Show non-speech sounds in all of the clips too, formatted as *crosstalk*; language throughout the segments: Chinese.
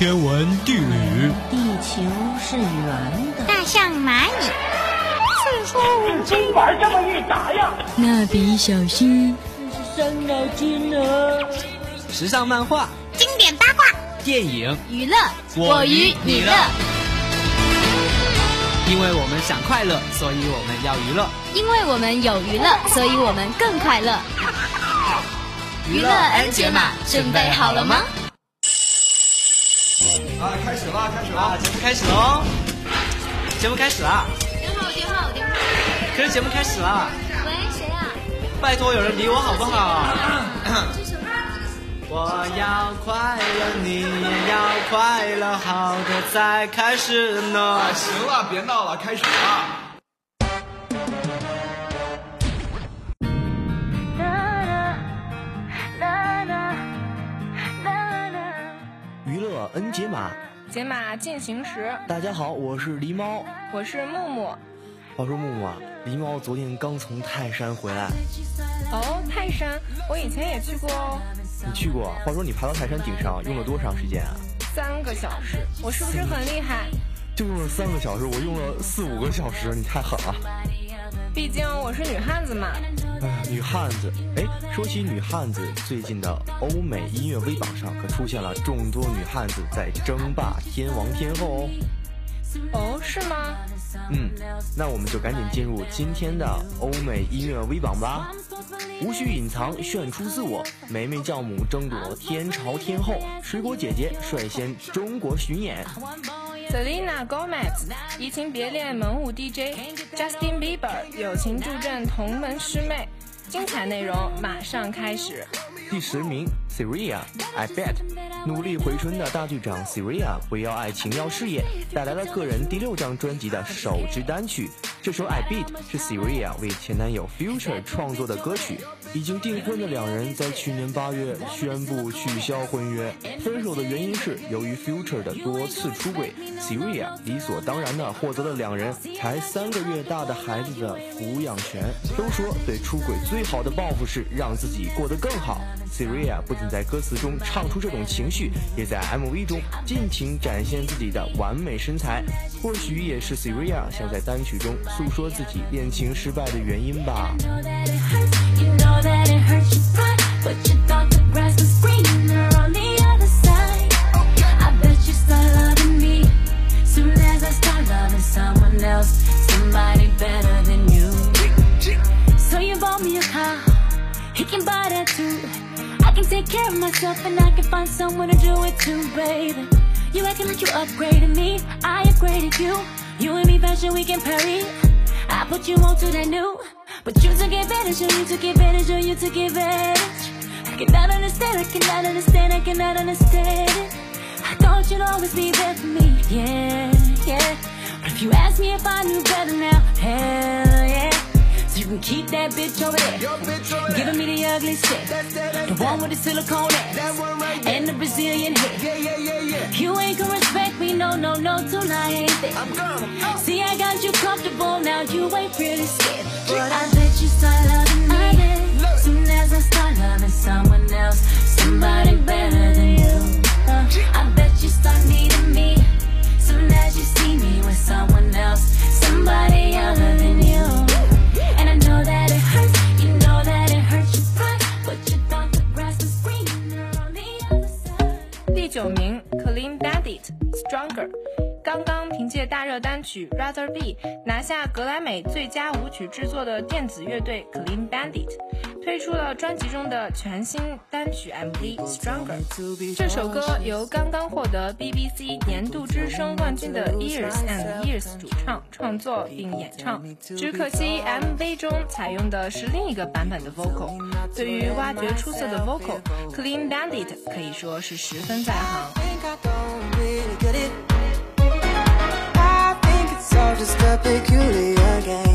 天文地理。地球是圆的。大象蚂蚁。四处金板这么一打呀，蜡笔小新。这是伤脑筋呢。时尚漫画。经典八卦。电影。娱乐。我与你乐。因为我们想快乐，所以我们要娱乐。因为我们有娱乐，所以我们更快乐。娱乐 N 解码准备好了吗？啊，开始了，开始了，节目开始喽！节目开始了。电话，电话，电话。可是节目开始了。喂，谁啊？拜托，有人理我好不好？*coughs* 我要快乐，你也要快乐，好的再开始呢。行了，别闹了，开始了。N 解码，解码进行时。大家好，我是狸猫，我是木木。话说木木啊，狸猫昨天刚从泰山回来。哦，泰山，我以前也去过哦。你去过？话说你爬到泰山顶上用了多长时间啊？三个小时。我是不是很厉害？就用了三个小时，我用了四五个小时，你太狠了。毕竟我是女汉子嘛。哎，女汉子。哎，说起女汉子，最近的欧美音乐微榜上可出现了众多女汉子在争霸天王天后哦。哦，是吗？嗯，那我们就赶紧进入今天的欧美音乐微榜吧。无需隐藏，炫出自我，梅梅教母争夺天朝天后，水果姐姐率先中国巡演。Selena Gomez 移情别恋萌物 DJ，Justin Bieber 友情助阵同门师妹，精彩内容马上开始。第十名，Syria，I bet，努力回春的大队长 Syria 不要爱情要事业，带来了个人第六张专辑的首支单曲。这首 I Bet 是 Syria 为前男友 Future 创作的歌曲。已经订婚的两人在去年八月宣布取消婚约，分手的原因是由于 Future 的多次出轨，Syria 理所当然的获得了两人才三个月大的孩子的抚养权。都说对出轨最好的报复是让自己过得更好。Syria 不仅在歌词中唱出这种情绪，也在 MV 中尽情展现自己的完美身材。或许也是 Syria 想在单曲中诉说自己恋情失败的原因吧。Take care of myself and I can find someone to do it too, baby. You acting like you upgraded me, I upgraded you. You and me fashion we can parry. I put you on to that new, but you took advantage, or you took advantage, or you took advantage. I cannot understand, I cannot understand, I cannot understand it. I thought you'd always be there for me, yeah, yeah. But if you ask me if I knew better now, hell yeah. You can keep that bitch over there. Bitch over Giving me the ugly shit. That's that, that's The one with the silicone ass. That one right there. And the Brazilian hair. Yeah, yeah, yeah, yeah. You ain't gonna respect me, no, no, no, I ain't there. I'm gonna. Oh. See, I got you comfortable, now you ain't really scared. But I bet you start loving me. Soon as I start loving someone else, somebody better than you. Uh, I bet you start needing me. Soon as you see me with someone else, somebody other than you. 大热单曲《Rather Be》拿下格莱美最佳舞曲制作的电子乐队 Clean Bandit 推出了专辑中的全新单曲 MV《Stronger》。这首歌由刚刚获得 BBC 年度之声冠军的 Years and Years 主唱创作并演唱。只可惜 MV 中采用的是另一个版本的 vocal。对于挖掘出色的 vocal，Clean Bandit 可以说是十分在行。Just a peculiar game.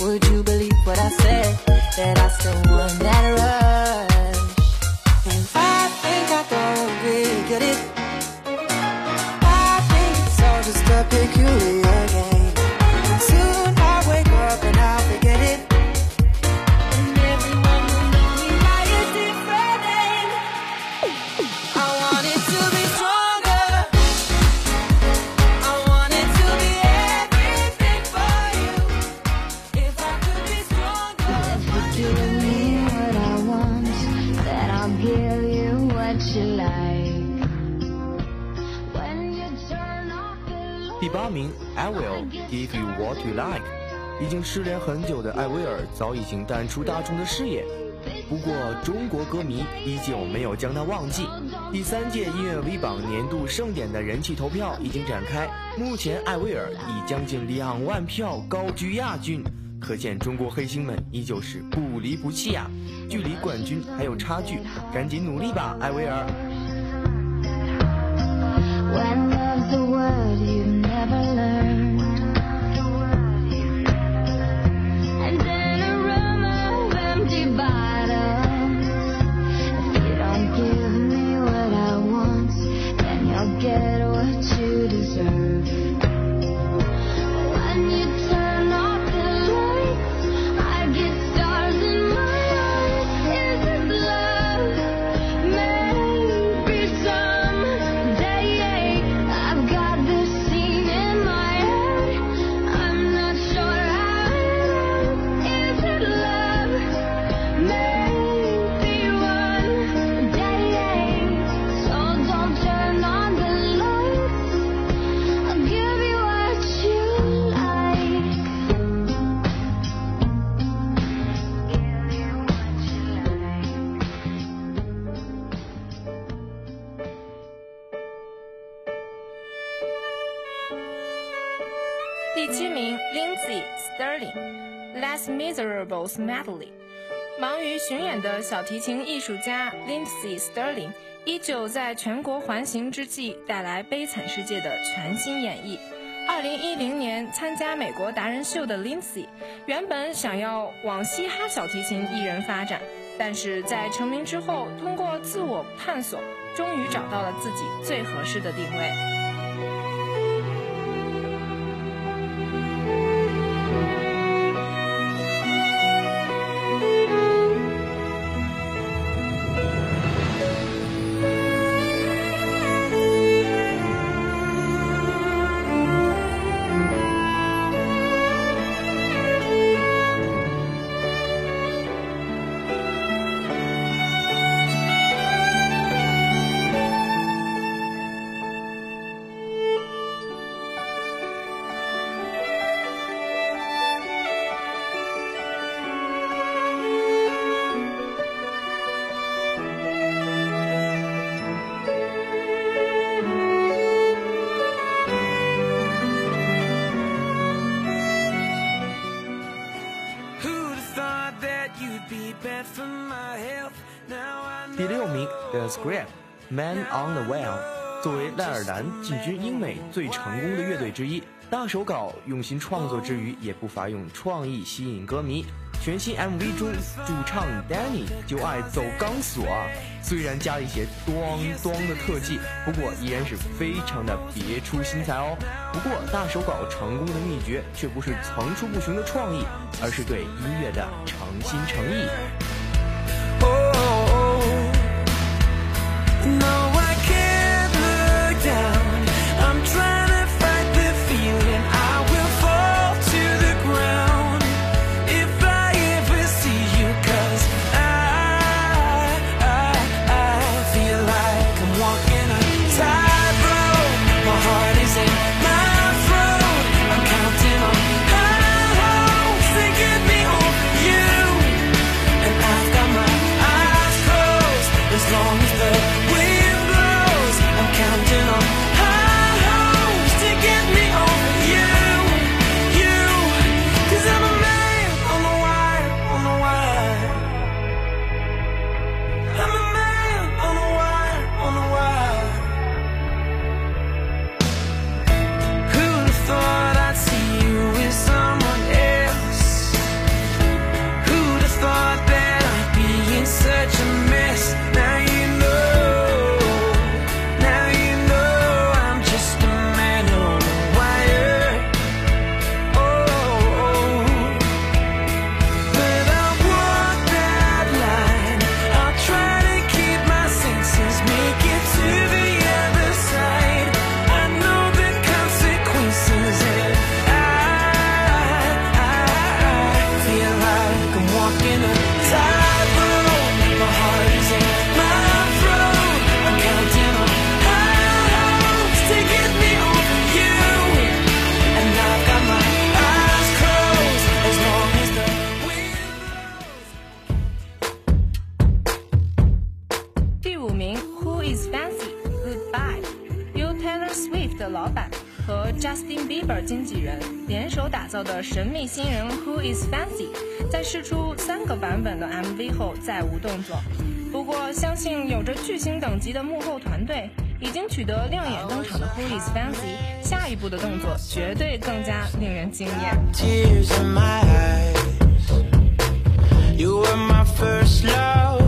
would you believe what I said? That I still won that. What You Like。已经失联很久的艾薇儿早已经淡出大众的视野，不过中国歌迷依旧没有将她忘记。第三届音乐 V 榜年度盛典的人气投票已经展开，目前艾薇儿以将近两万票高居亚军，可见中国黑星们依旧是不离不弃啊！距离冠军还有差距，赶紧努力吧，艾薇儿！Medley，。忙于巡演的小提琴艺术家 Lindsay Sterling 依旧在全国环行之际带来《悲惨世界》的全新演绎。二零一零年参加美国达人秀的 Lindsay，原本想要往嘻哈小提琴艺人发展，但是在成名之后，通过自我探索，终于找到了自己最合适的定位。，The Script，Man on the Well。作为爱尔兰进军英美最成功的乐队之一，大手稿用心创作之余，也不乏用创意吸引歌迷。全新 MV 中，主唱 Danny 就爱走钢索啊，虽然加了一些咚咚的特技，不过依然是非常的别出心裁哦。不过大手稿成功的秘诀，却不是层出不穷的创意，而是对音乐的诚心诚意。Bye. 的神秘新人 Who Is Fancy，在试出三个版本的 MV 后再无动作。不过，相信有着巨星等级的幕后团队，已经取得亮眼登场的 Who Is Fancy，下一步的动作绝对更加令人惊艳 you are my first love。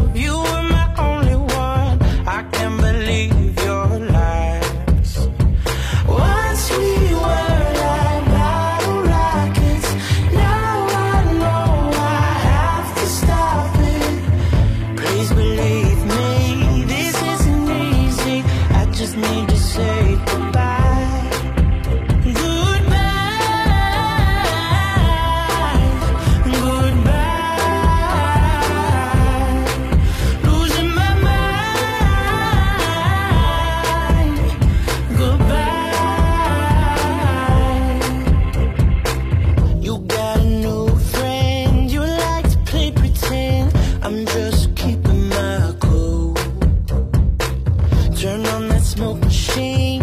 Turn on that smoke machine,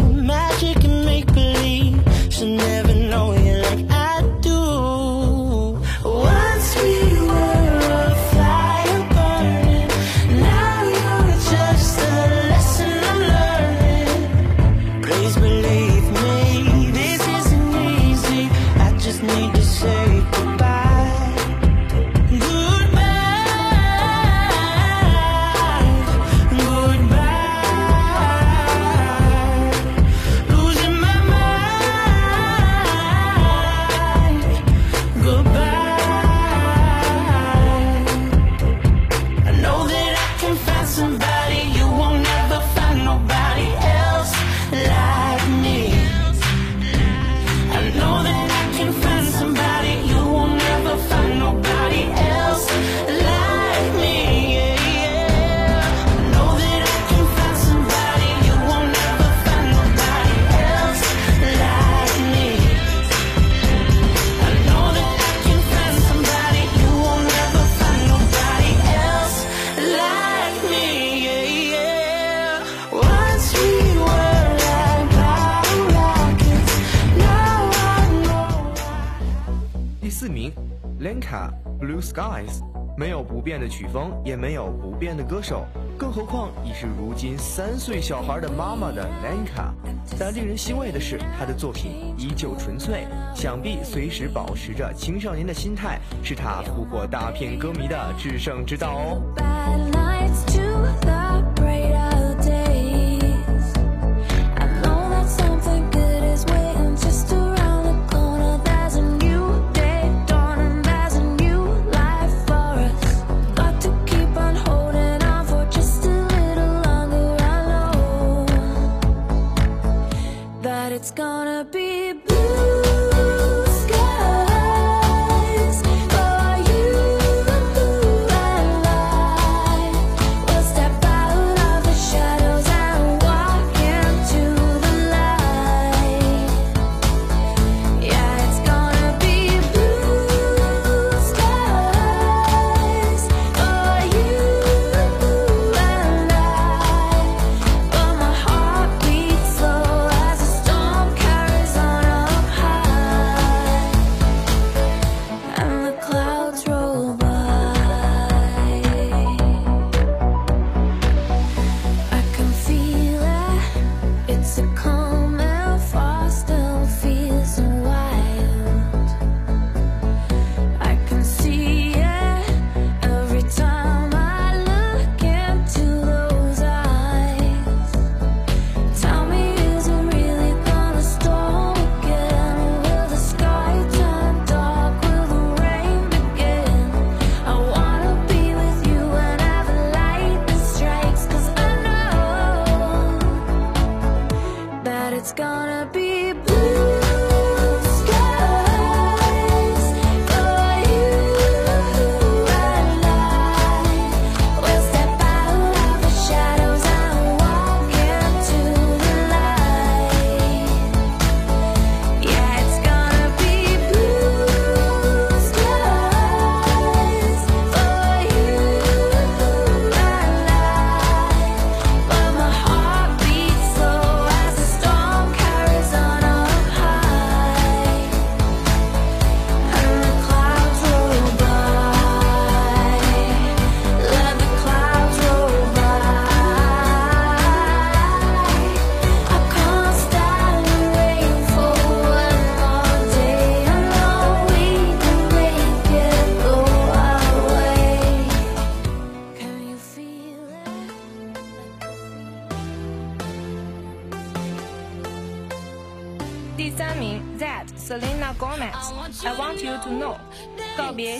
没有不变的曲风，也没有不变的歌手，更何况已是如今三岁小孩的妈妈的 Lenka。但令人欣慰的是，她的作品依旧纯粹，想必随时保持着青少年的心态，是她俘获大片歌迷的制胜之道哦。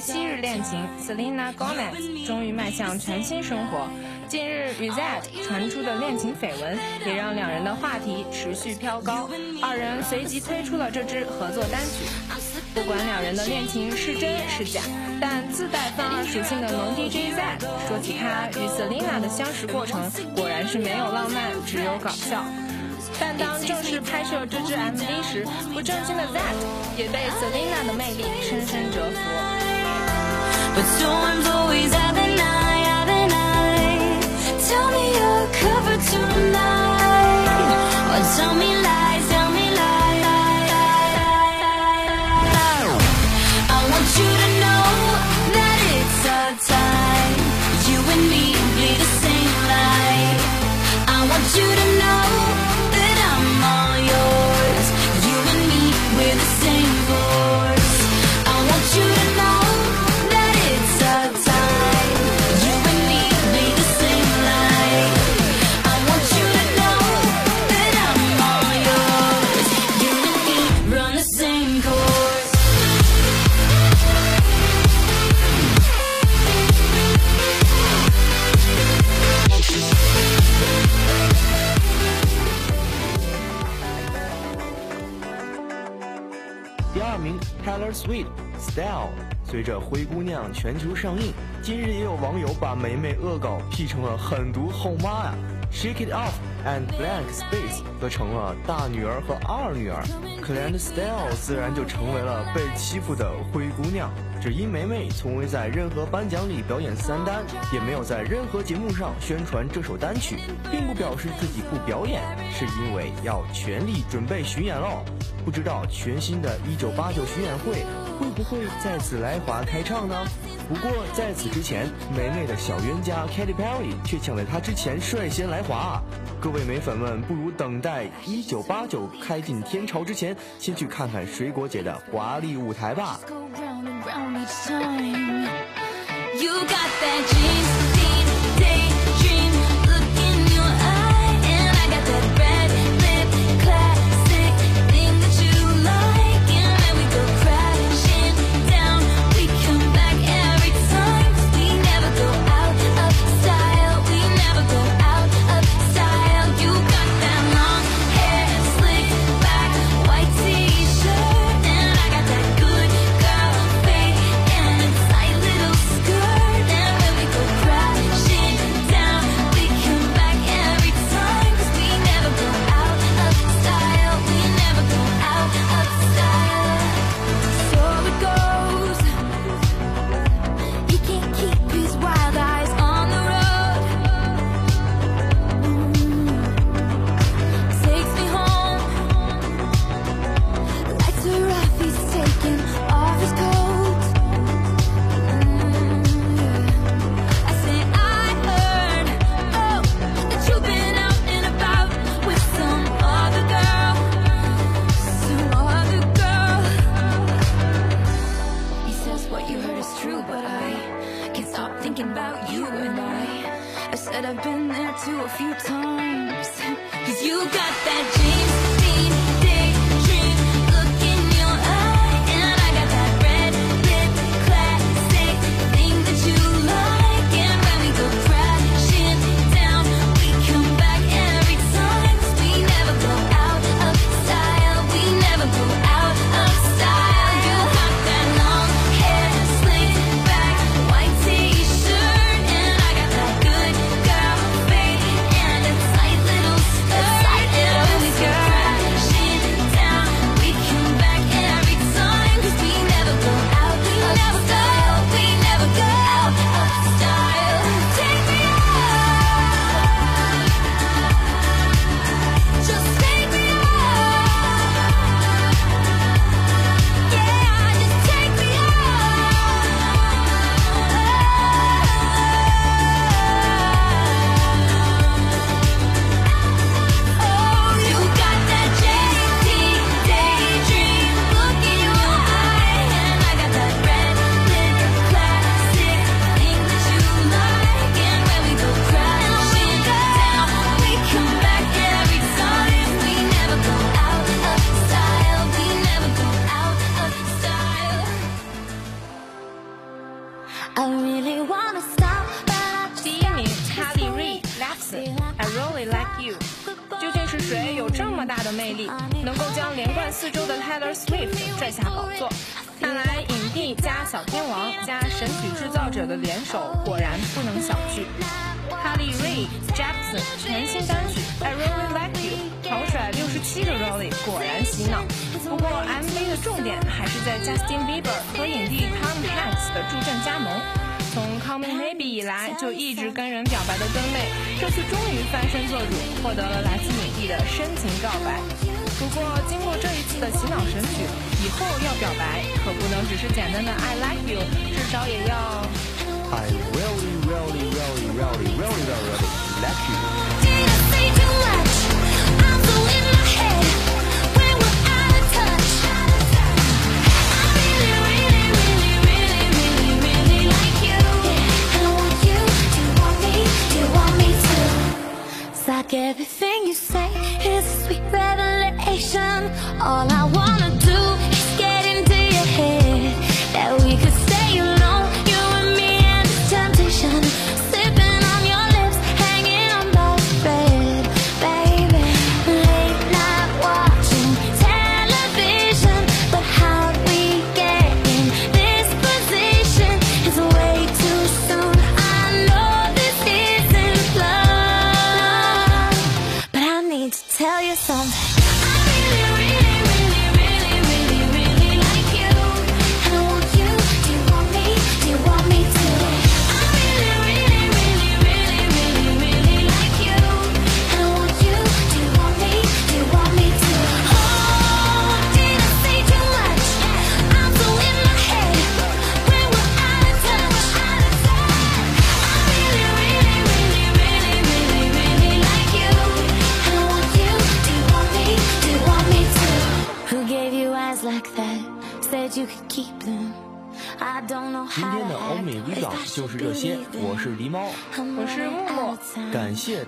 昔日恋情，Selena Gomez 终于迈向全新生活。近日 r e s e t 传出的恋情绯闻，也让两人的话题持续飘高。二人随即推出了这支合作单曲。不管两人的恋情是真是假，但自带范儿属性的龙 DJ Z 说起他与 Selena 的相识过程，果然是没有浪漫，只有搞笑。但当正式拍摄这支 MV 时，不正经的 Z 也被 Selena 的魅力深深折服。tell me lies. Sweet Style。随着《灰姑娘》全球上映，近日也有网友把梅梅恶搞 P 成了狠毒后妈呀。Shake It Off and Blank Space 则成了大女儿和二女儿 c l a n d Style 自然就成为了被欺负的灰姑娘。只因梅梅从未在任何颁奖礼表演三单，也没有在任何节目上宣传这首单曲，并不表示自己不表演，是因为要全力准备巡演喽。不知道全新的一九八九巡演会会不会在此来华开唱呢？不过在此之前，梅梅的小冤家 Katy Perry 却抢在她之前率先来华。各位美粉们，不如等待一九八九开进天朝之前，先去看看水果姐的华丽舞台吧。Each time. You got that jeans. Stop thinking about you and I. I said I've been there too a few times. *laughs* Cause you got that dream, 究竟是谁有这么大的魅力，能够将连贯四周的 Taylor Swift 拽下宝座？看来影帝加小天王加神曲制造者的联手，果然不能小觑。Halle Ree Jepsen 全新单曲 I Really Like You，狂甩六十七个 Rollie，果然洗脑。不过 MV 的重点还是在 Justin Bieber 和影帝 Tom Hanks 的助阵加盟。从 Call Me Maybe 以来就一直跟人表白的登妹，这次终于翻身做主，获得了来自影帝的深情告白。不过经过这一次的洗脑神曲，以后要表白可不能只是简单的 I like you，至少也要 I really, really, really, really, really, really like you.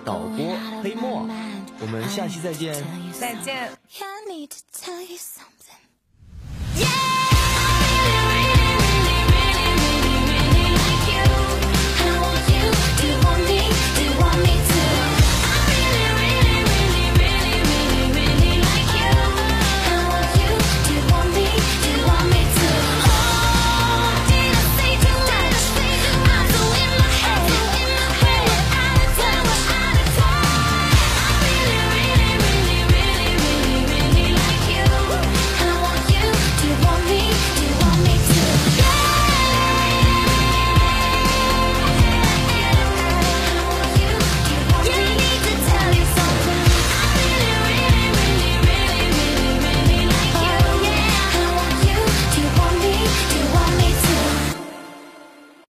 导播黑墨，我们下期再见，再见。